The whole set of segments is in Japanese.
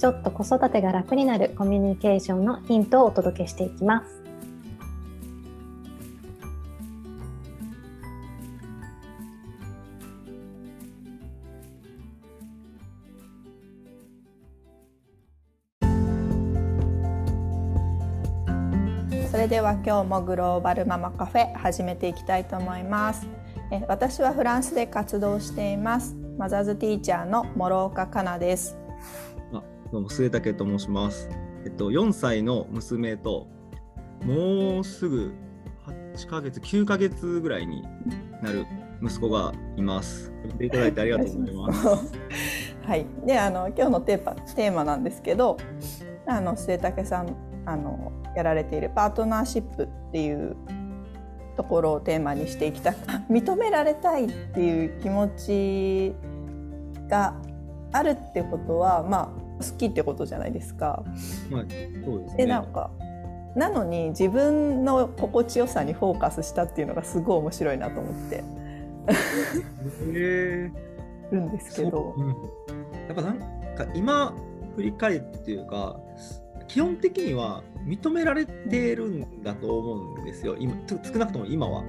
ちょっと子育てが楽になるコミュニケーションのヒントをお届けしていきます。それでは今日もグローバルママカフェ始めていきたいと思います。え私はフランスで活動しています。マザーズティーチャーの諸岡かなです。どうも末武と申します。えっと4歳の娘ともうすぐ8ヶ月9ヶ月ぐらいになる息子がいます。呼んでいただいてありがとうございます。はい。であの今日のテーマテーマなんですけど、あの末武さんあのやられているパートナーシップっていうところをテーマにしていきたく 認められたいっていう気持ちがあるってことはまあ好きってことじゃないですか。はい、そうですね、でなんかなのに自分の心地よさにフォーカスしたっていうのがすごい面白いなと思って。るんですけど、うん、やっぱなんか今振り返っていうか基本的には認められてるんだと思うんですよ。今少なくとも今は。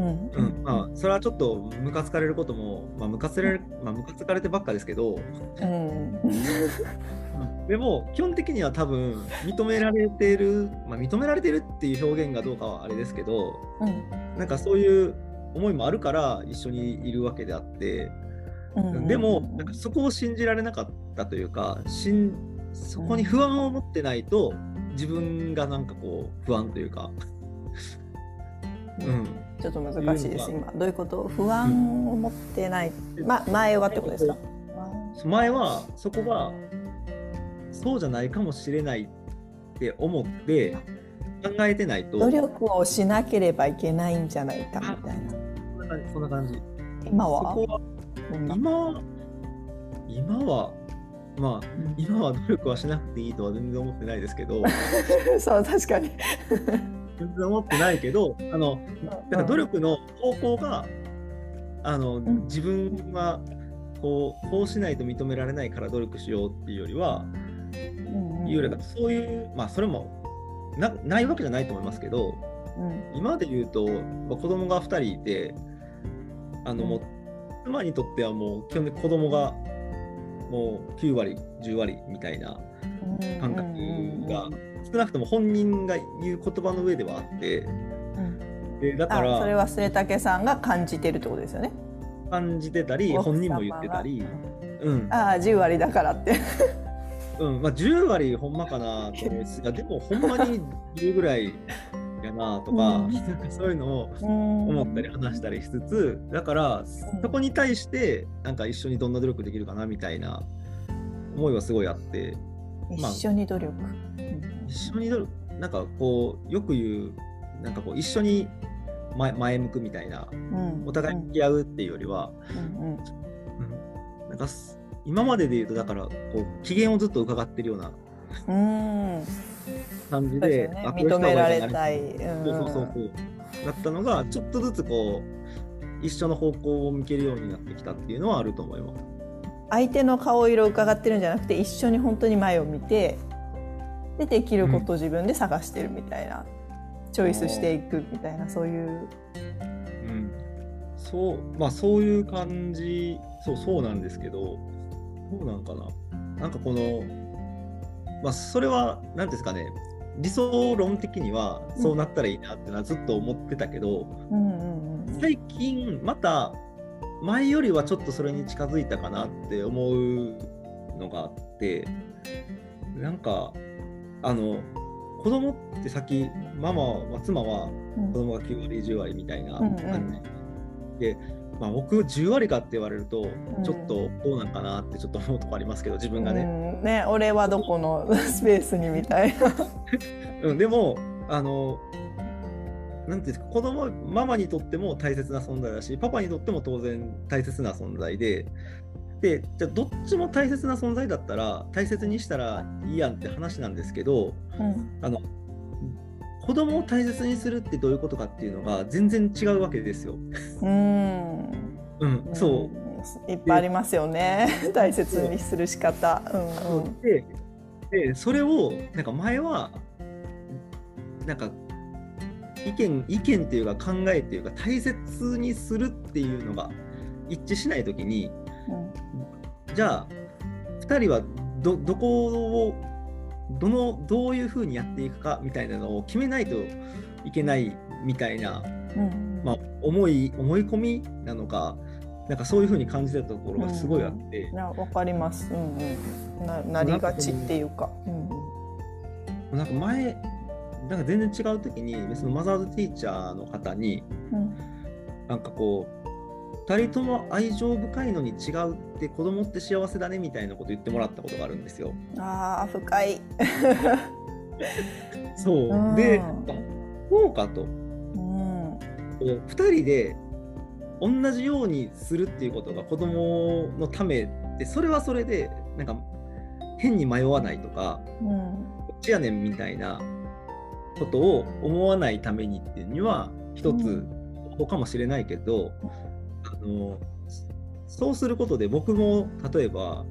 うん。うん。まあ、それはちょっとムカつかれることも、まあ、ムカつれる、まあ、ムカつかれてばっかですけど、うん、でも基本的には多分認められてる、まあ、認められてるっていう表現がどうかはあれですけど、うん、なんかそういう思いもあるから一緒にいるわけであって、うん、でもなんかそこを信じられなかったというかしんそこに不安を持ってないと自分がなんかこう不安というか。うんちょっと難しいです、今。どういうこと？不安を持ってない。ま、前はってことですか？前は、そこが、そうじゃないかもしれないって思って考えてないと。努力をしなければいけないんじゃないかみたいな。そんな感じ。今は？は今、今は、まあ、今は努力はしなくていいとは全然思ってないですけど。そう、確かに。全然思ってないけどあのなんか努力の方向があの自分はこうこうしないと認められないから努力しようっていうよりは、いうよりかそういうまあそれもなないわけじゃないと思いますけど、うん、今で言うと、まあ、子供が2人いてあの、もう妻にとってはもう基本的に子供がもう9割10割みたいな感覚が少なくとも本人が言う言葉の上ではあって、うん、でだからそれは末武さんが感じてるってことですよね。感じてたり本人も言ってたり、うん、ああ10割だからって。うん。まあ、10割ほんまかなと思 いつつでもほんまに10ぐらいやなとか、うん、なんかそういうのを思ったり話したりしつつだからそこに対してなんか一緒にどんな努力できるかなみたいな思いはすごいあって。一緒に努力、まあ、一緒になんかこうよく言うなんかこう一緒に前前向くみたいな、うん、お互い向き合うっていうよりは、うん。うん、なんか今までで言うとだからこう機嫌をずっと伺ってるような感じで、ね、認められたい、うん、そうそうそうそう。だったのがちょっとずつこう一緒の方向を向けるようになってきたっていうのはあると思います。相手の顔色を伺ってるんじゃなくて一緒に本当に前を見てでできることを自分で探してるみたいな、うん、チョイスしていくみたいなそういう。うん、そうまあそういう感じ。そうそうなんですけどどうなんかな。なんかこのまあそれは何ですかね。理想論的にはそうなったらいいなってのはずっと思ってたけど、最近また前よりはちょっとそれに近づいたかなって思うのがあってなんかあの子供って先ママは妻は子供が9割10割みたいな感じ、うん。うん、でまあ、僕10割かって言われるとうん。ちょっとどうなんかなってちょっと思うとこありますけど自分がね。うん。ね俺はどこのスペースにみたいな。うん、でもあのなんていうんですか子供ママにとっても大切な存在だしパパにとっても当然大切な存在ででじゃあどっちも大切な存在だったら大切にしたらいいやんって話なんですけどうん。あの子供を大切にするってどういうことかっていうのが全然違うわけですよ。うん。うん、そう。うんいっぱいありますよね。大切にする仕方。うんうん。ででそれをなんか前はなんか意見意見っていうか考えっていうか大切にするっていうのが一致しない時にじゃあ2人はどどこをどのどういうふうにやっていくかみたいなのを決めないといけないみたいな、うんまあ、思い思い込みなのかなんかそういうふうに感じたところがすごいあって。いやわかります。うんうんななりがちっていうか。うんなんか前なんか全然違う時に別のマザーズティーチャーの方にうんなんかこう2人とも愛情深いのに違うって子供って幸せだねみたいなこと言ってもらったことがあるんですよ。ああ深い。そう。うん。でそうかと。うん。こう2人で同じようにするっていうことが子供のためでそれはそれでなんか変に迷わないとかうん。こっちやねんみたいなことを思わないためにっていうには一つうん。方法かもしれないけど、あのそうすることで僕も例えば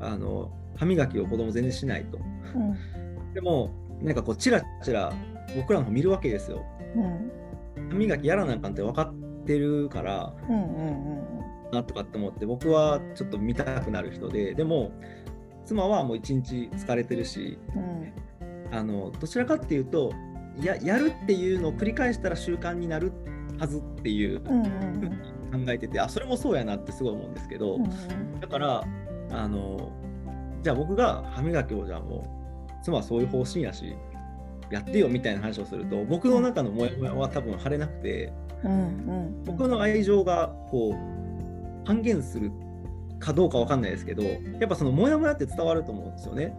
あの歯磨きを子供全然しないと。うん。でもなんかこうチラチラ僕らの方見るわけですよ。うん。歯磨きやらなあかんって分かってるからうんうんなとかって思って僕はちょっと見たくなる人ででも妻はもう一日疲れてるしうん。あのどちらかっていうとややるっていうのを繰り返したら習慣になるはずっていううんうん考えててあそれもそうやなってすごい思うんですけど、うんだからあのじゃあ僕が歯磨きをじゃあもう妻はそういう方針やしやってよみたいな話をすると僕の中のモヤモヤは多分晴れなくてうんうん。僕の愛情がこう半減するかどうかわかんないですけどやっぱそのモヤモヤって伝わると思うんですよね。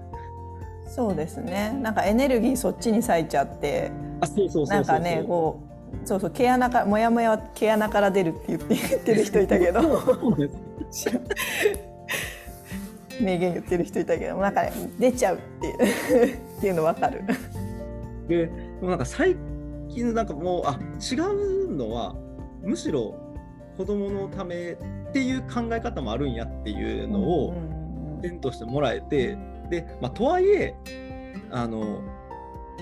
そうですね。なんかエネルギーそっちに割いちゃってあそうそうそうそう。なんかねこうそうそう毛穴からもやもやは毛穴から出るって言って言ってる人いたけど。名言言ってる人いたけどなんかね出ちゃうっていうっていうの分かる。ででもなんか最近なんかもうあ違うのはむしろ子供のためっていう考え方もあるんやっていうのをうん点としてもらえてで、まあ、とはいえあの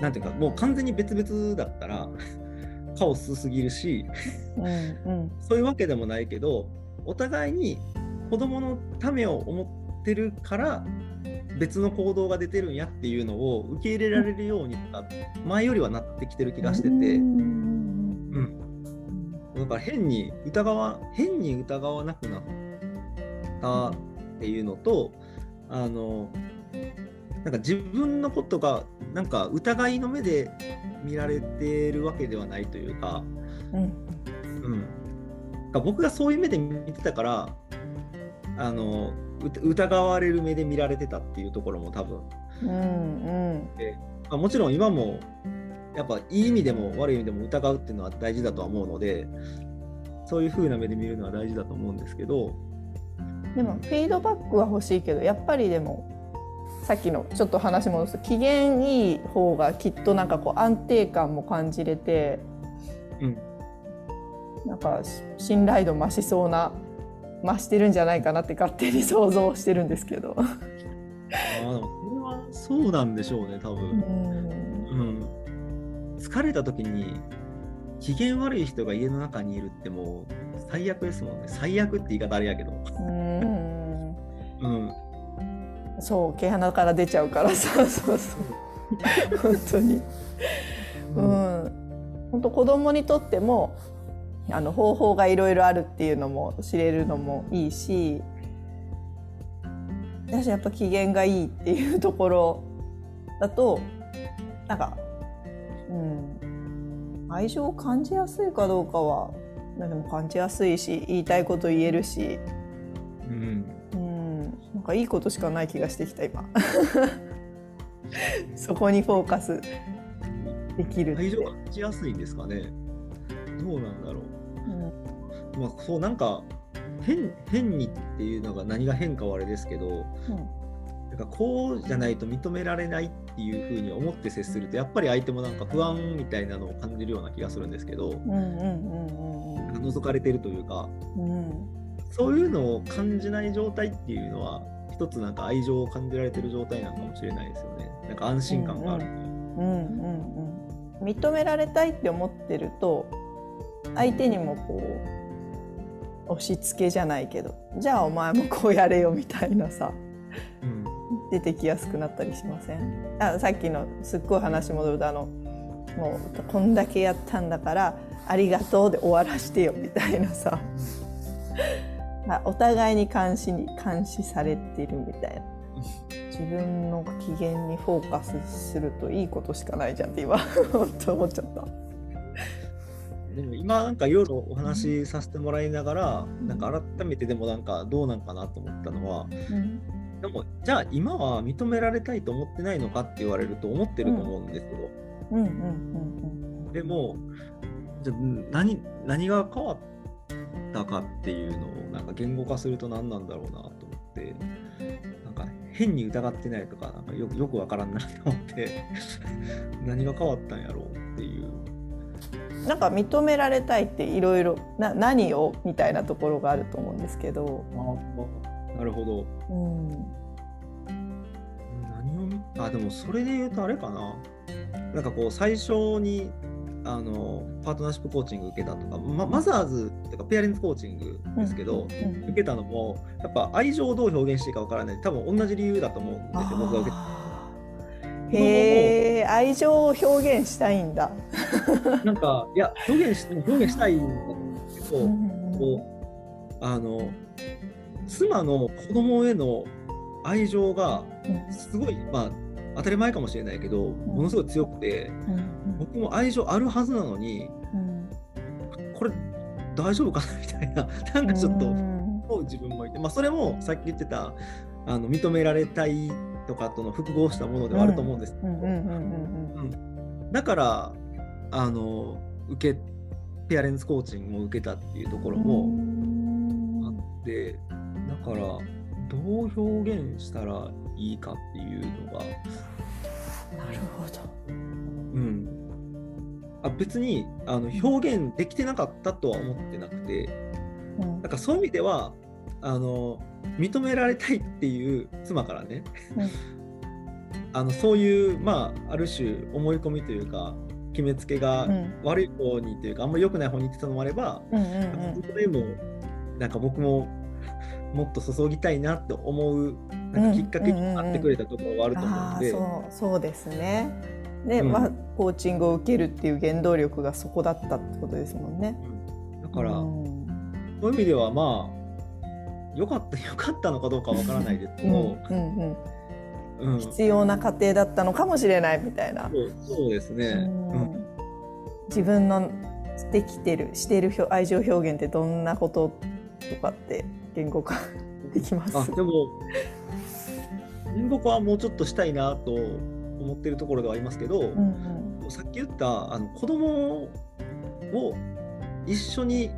なんていうかもう完全に別々だったらカオスすぎるしうんうん。そういうわけでもないけどお互いに子供のためを思ってるから別の行動が出てるんやっていうのを受け入れられるようにな前よりはなってきてる気がしてて、うん。うん、だから変に疑わ変に疑わなくなったっていうのとあのなんか自分のことがなんか疑いの目で見られてるわけではないというか、うん。うん、僕がそういう目で見てたからあの疑われる目で見られてたっていうところも多分、うんうん。まあ、もちろん今もやっぱいい意味でも悪い意味でも疑うっていうのは大事だとは思うのでそういう風な目で見るのは大事だと思うんですけど、でもフィードバックは欲しいけどやっぱりでもさっきのちょっと話戻すと機嫌いい方がきっとなんかこう安定感も感じれてうん、なんかし信頼度増しそうな増してるんじゃないかなって勝手に想像してるんですけど。あーでもそれはそうなんでしょうね多う分、ん。うん、疲れた時に機嫌悪い人が家の中にいるってもう最悪ですもんね。最悪って言い方あれやけど、うん。うん、そう毛穴から出ちゃうから。そうそうそう。本当に。うん。本当子供にとってもあの方法がいろいろあるっていうのも知れるのもいいし私やっぱ機嫌がいいっていうところだとなんか、うん、愛情を感じやすいかどうかはでも感じやすいし言いたいこと言えるし、うんかいいことしかない気がしてきた今。そこにフォーカスできる愛情が感じやすいんですかね。どうなんだろう。ん。う。まあ、そうなんか変変にっていうのが何が変かはあれですけど、なんかこうじゃないと認められないっていうふうに思って接するとやっぱり相手もなんか不安みたいなのを感じるような気がするんですけど、うんうんうんなん。か覗かれてるというかうんうん。そういうのを感じない状態っていうのは一つなんか愛情を感じられてる状態なのかもしれないですよね。なんか安心感がある。うんうんうんうん認められたいって思ってると相手にもこう押し付けじゃないけどじゃあお前もこうやれよみたいなさうん出てきやすくなったりしませんあさっきのすっごい話戻るとあのもうこんだけやったんだからありがとうで終わらしてよみたいなさあお互いに監視に監視されてるみたいな。自分の機嫌にフォーカスするといいことしかないじゃんって今 本当思っちゃった。でも今なんかいろいろお話しさせてもらいながら、なんか改めてでもなんかどうなんかなと思ったのは、でもじゃあ今は認められたいと思ってないのかって言われると思ってると思うんですよ。うん。うん。うん。でもじゃあ何何が変わったかっていうのをなんか言語化すると何なんだろうなと思ってなんか変に疑ってないとかなんかよくよくわからんなと思って 何が変わったんやろうっていう。うん、なんか認められたいっていろいろな何をみたいなところがあると思うんですけど、なるほど。うん、何を見あでもそれで言うとあれかななんかこう最初にあのパートナーシップコーチング受けたとか、ま、マザーズっていうかペアレンツコーチングですけど、うん受けたのもやっぱ愛情をどう表現していいかわからない多分同じ理由だと思うんですよ僕が受けた。へえ愛情を表現したいんだ。なんかいや表現し表現したいんだけど、うんこうあの妻の子供への愛情がすごいまあ当たり前かもしれないけどものすごい強くて僕も愛情あるはずなのにうん。これ大丈夫かなみたいな なんかちょっと自分もいて、まあ、それもさっき言ってたあの認められたいとかとの複合したものではあると思うんです、うん。うんうんうんだからあの受けペアレンツコーチングも受けたっていうところうん。もあってだからどう表現したらいいかっていうのが、なるほど。うん、あ別にあの表現できてなかったとは思ってなくて。うん。なんかそういう意味ではあの認められたいっていう妻からね、うん。あのそういうまあある種思い込みというか決めつけがうん。悪い方にというか、あんまり良くない方に行ってたのもあれば、うんうんそれもなんか僕ももっと注ぎたいなって思うなんかきっかけになってくれたところはあると思うので、そうそうですね。で、うん。まあコーチングを受けるっていう原動力がそこだったってことですもんね。うん。だから、うん。そういう意味ではまあ良かった 良かったのかどうかわからないですけど、うんうんうん。うん、必要な過程だったのかもしれないみたいな。そうですね。うん。自分のできてるしてる表愛情表現ってどんなこととかって言語化できます。あでも言語化はもうちょっとしたいなと思ってるところではありますけど、うんさっき言ったあの子供を一緒に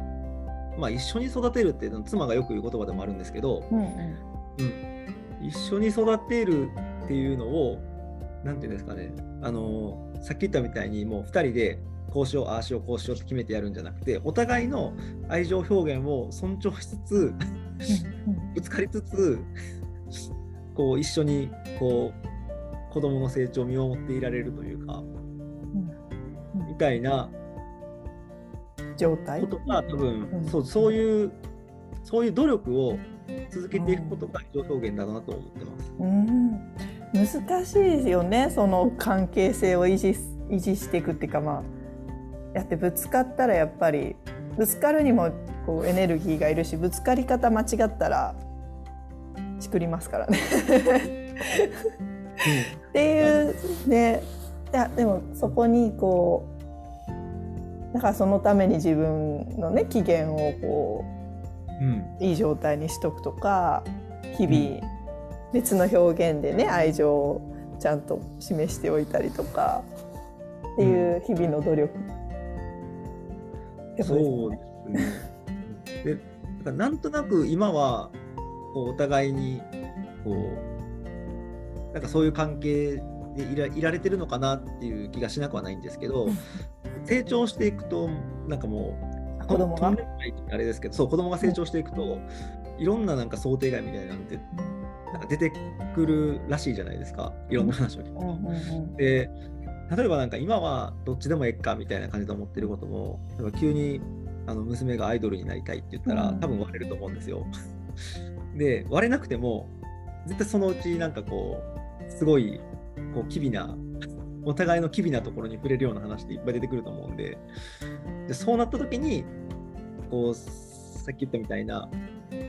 まあ一緒に育てるっていうのは妻がよく言う言葉でもあるんですけど、うんうん。うん、一緒に育てるっていうのをなんていうんですかね。あのさっき言ったみたいにもう2人でこうしようああしようこうしようって決めてやるんじゃなくてお互いの愛情表現を尊重しつつうんぶつかりつつこう一緒にこう子供の成長を見守っていられるというかうんみたいな状態？ことが多分、うん。そうそういうそういう努力を続けていくことが愛情表現だなと思ってます。うん。難しいですよねその関係性を維持す維持していくっていうかまあやってぶつかったらやっぱりぶつかるにもこうエネルギーがいるしぶつかり方間違ったらちくりますからね。っていうね。いやでもそこにこうだからそのために自分のね機嫌をこう、うん、いい状態にしとくとか日々別の表現でね愛情をちゃんと示しておいたりとかっていう日々の努力、うん、そうですね。でだからなんとなく今はこうお互いにこうなんかそういう関係でいらいられてるのかなっていう気がしなくはないんですけど、成長していくとなんかもう子供があれですけどそう子供が成長していくと、いろんななんか想定外みたいなんてなんか出てくるらしいじゃないですか。いろんな話を聞くと。で例えばなんか今はどっちでもええかみたいな感じで思ってることも急にあの娘がアイドルになりたいって言ったら、多分割れると思うんですよ。で割れなくても絶対そのうちなんかこうすごいこう機微なお互いの機微なところに触れるような話っていっぱい出てくると思うんででそうなった時にこうさっき言ったみたいな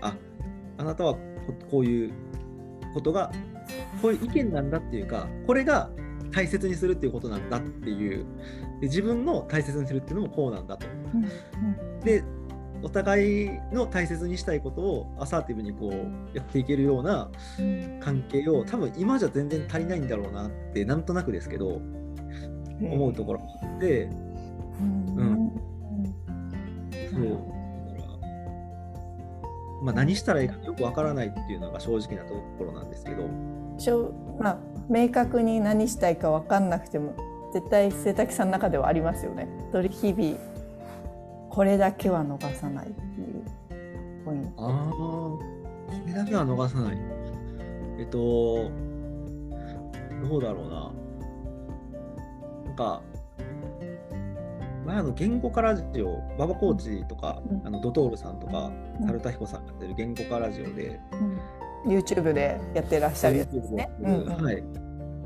ああなたはこういうことがこういう意見なんだっていうかこれが大切にするっていうことなんだっていうで自分の大切にするっていうのもこうなんだと。でお互いの大切にしたいことをアサーティブにこうやっていけるような関係を多分今じゃ全然足りないんだろうなってなんとなくですけど思うところもあって、うん、そう。まあ、何したらいいかよくわからないっていうのが正直なところなんですけど。まあ、明確に何したいか分かんなくても絶対瀬滝さんの中ではありますよね。日々これだけは逃さないっていうポイント。ああ、これだけは逃さない。えっと、どうだろうな。なんか、前あの言語化ラジオ、馬場コーチとか、うん、あのドトールさんとか、うん、猿田彦さんがやってる言語化ラジオで、うん、YouTube でやってらっしゃるやつですね。はい。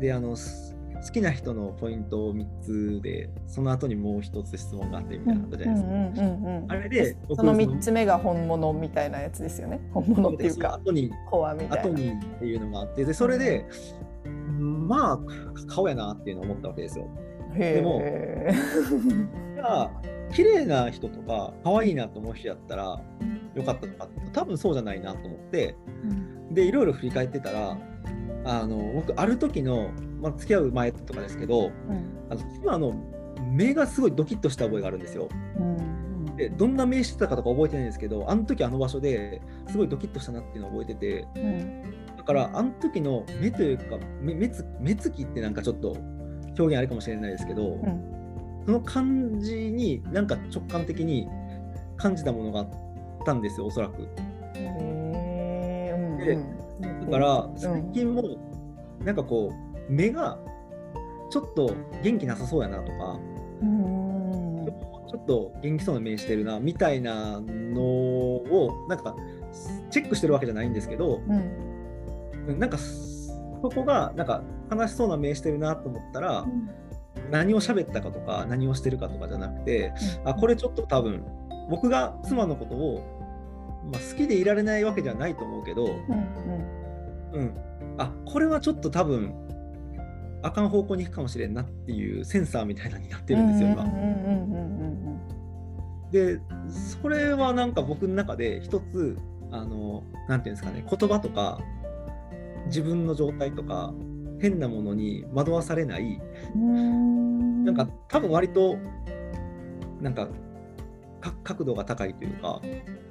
で、あの、好きな人のポイントを3つでその後にもう1つ質問があってみたいなのあったじゃないですか。あれでその3つ目が本物みたいなやつですよね。本物っていうか後にコアみたいな。後にっていうのがあってでそれで、まあ顔やなっていうのを思ったわけですよ。でもじゃあ綺麗な人とか可愛いなと思う人やったらよかったのかって多分そうじゃないなと思って、でいろいろ振り返ってたらあの僕ある時のまあ、付き合う前とかですけど、うん、あの今の目がすごいドキッとした覚えがあるんですよ。うん。でどんな目してたかとか覚えてないんですけどあの時あの場所ですごいドキッとしたなっていうのを覚えてて、うん、だからあの時の目というか目目つ目つきってなんかちょっと表現あるかもしれないですけど、うん、その感じになんか直感的に感じたものがあったんですよおそらく。でだから最近もなんかこう目がちょっと元気なさそうやなとか、ちょっと元気そうな目してるなみたいなのをなんかチェックしてるわけじゃないんですけど、うん、なんかそこがなんか悲しそうな目してるなと思ったら、うん、何を喋ったかとか何をしてるかとかじゃなくて、うん、あこれちょっと多分僕が妻のことを、まあ、好きでいられないわけじゃないと思うけど、うん、うん、あこれはちょっと多分あかん方向に行くかもしれんなっていうセンサーみたいなになってるんですよ今。でそれはなんか僕の中で一つあのなんていうんですかね言葉とか自分の状態とか変なものに惑わされない。なんか多分割となんか角度が高いというか、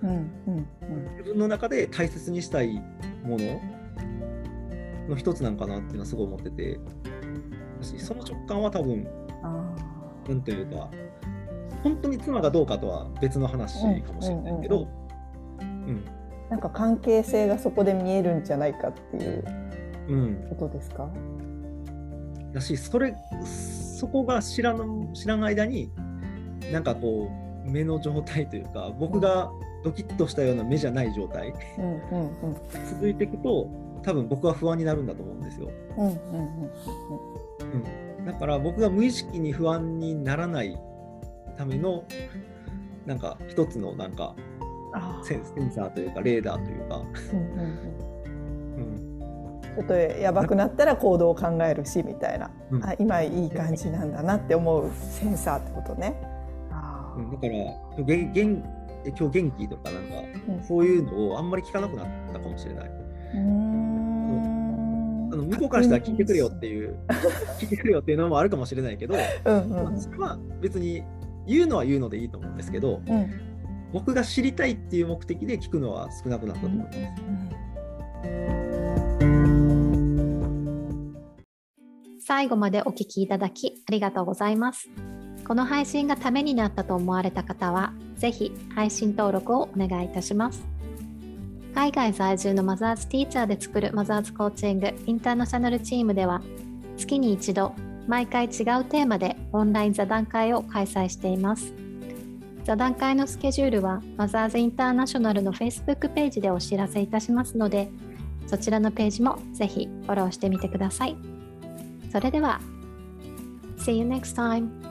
うんうんうん、自分の中で大切にしたいものの一つなんかなっていうのはすごい思っててしその直感は多分なんというか本当に妻がどうかとは別の話かもしれないけど、なんか関係性がそこで見えるんじゃないかっていうことですか、うん、だしそれそこが知らぬ知らん間になんかこう目の状態というか僕がドキッとしたような目じゃない状態、続いていくと多分僕は不安になるんだと思うんですよ。うんうんうんうんうん、だから僕が無意識に不安にならないためのなんか一つのなんかセンサーというかレーダーというか。ちょっとやばくなったら行動を考えるしみたいな、うん、あ今いい感じなんだなって思うセンサーってことね。あうんだからげげん今日元気とかなんか、うんそういうのをあんまり聞かなくなったかもしれない。うーんあの向こうからしたら聞いてくれよっていう聞いてくれよっていうのもあるかもしれないけど、うんうんまあそれは別に言うのは言うのでいいと思うんですけどうん僕が知りたいっていう目的で聞くのは少なくなったと思います。最後までお聞きいただきありがとうございます。この配信がためになったと思われた方は、ぜひ配信登録をお願いいたします。海外在住のマザーズティーチャーで作るマザーズコーチングインターナショナルチームでは、月に一度、毎回違うテーマでオンライン座談会を開催しています。座談会のスケジュールはマザーズインターナショナルの Facebook ページでお知らせいたしますので、そちらのページもぜひフォローしてみてください。それでは、See you next time!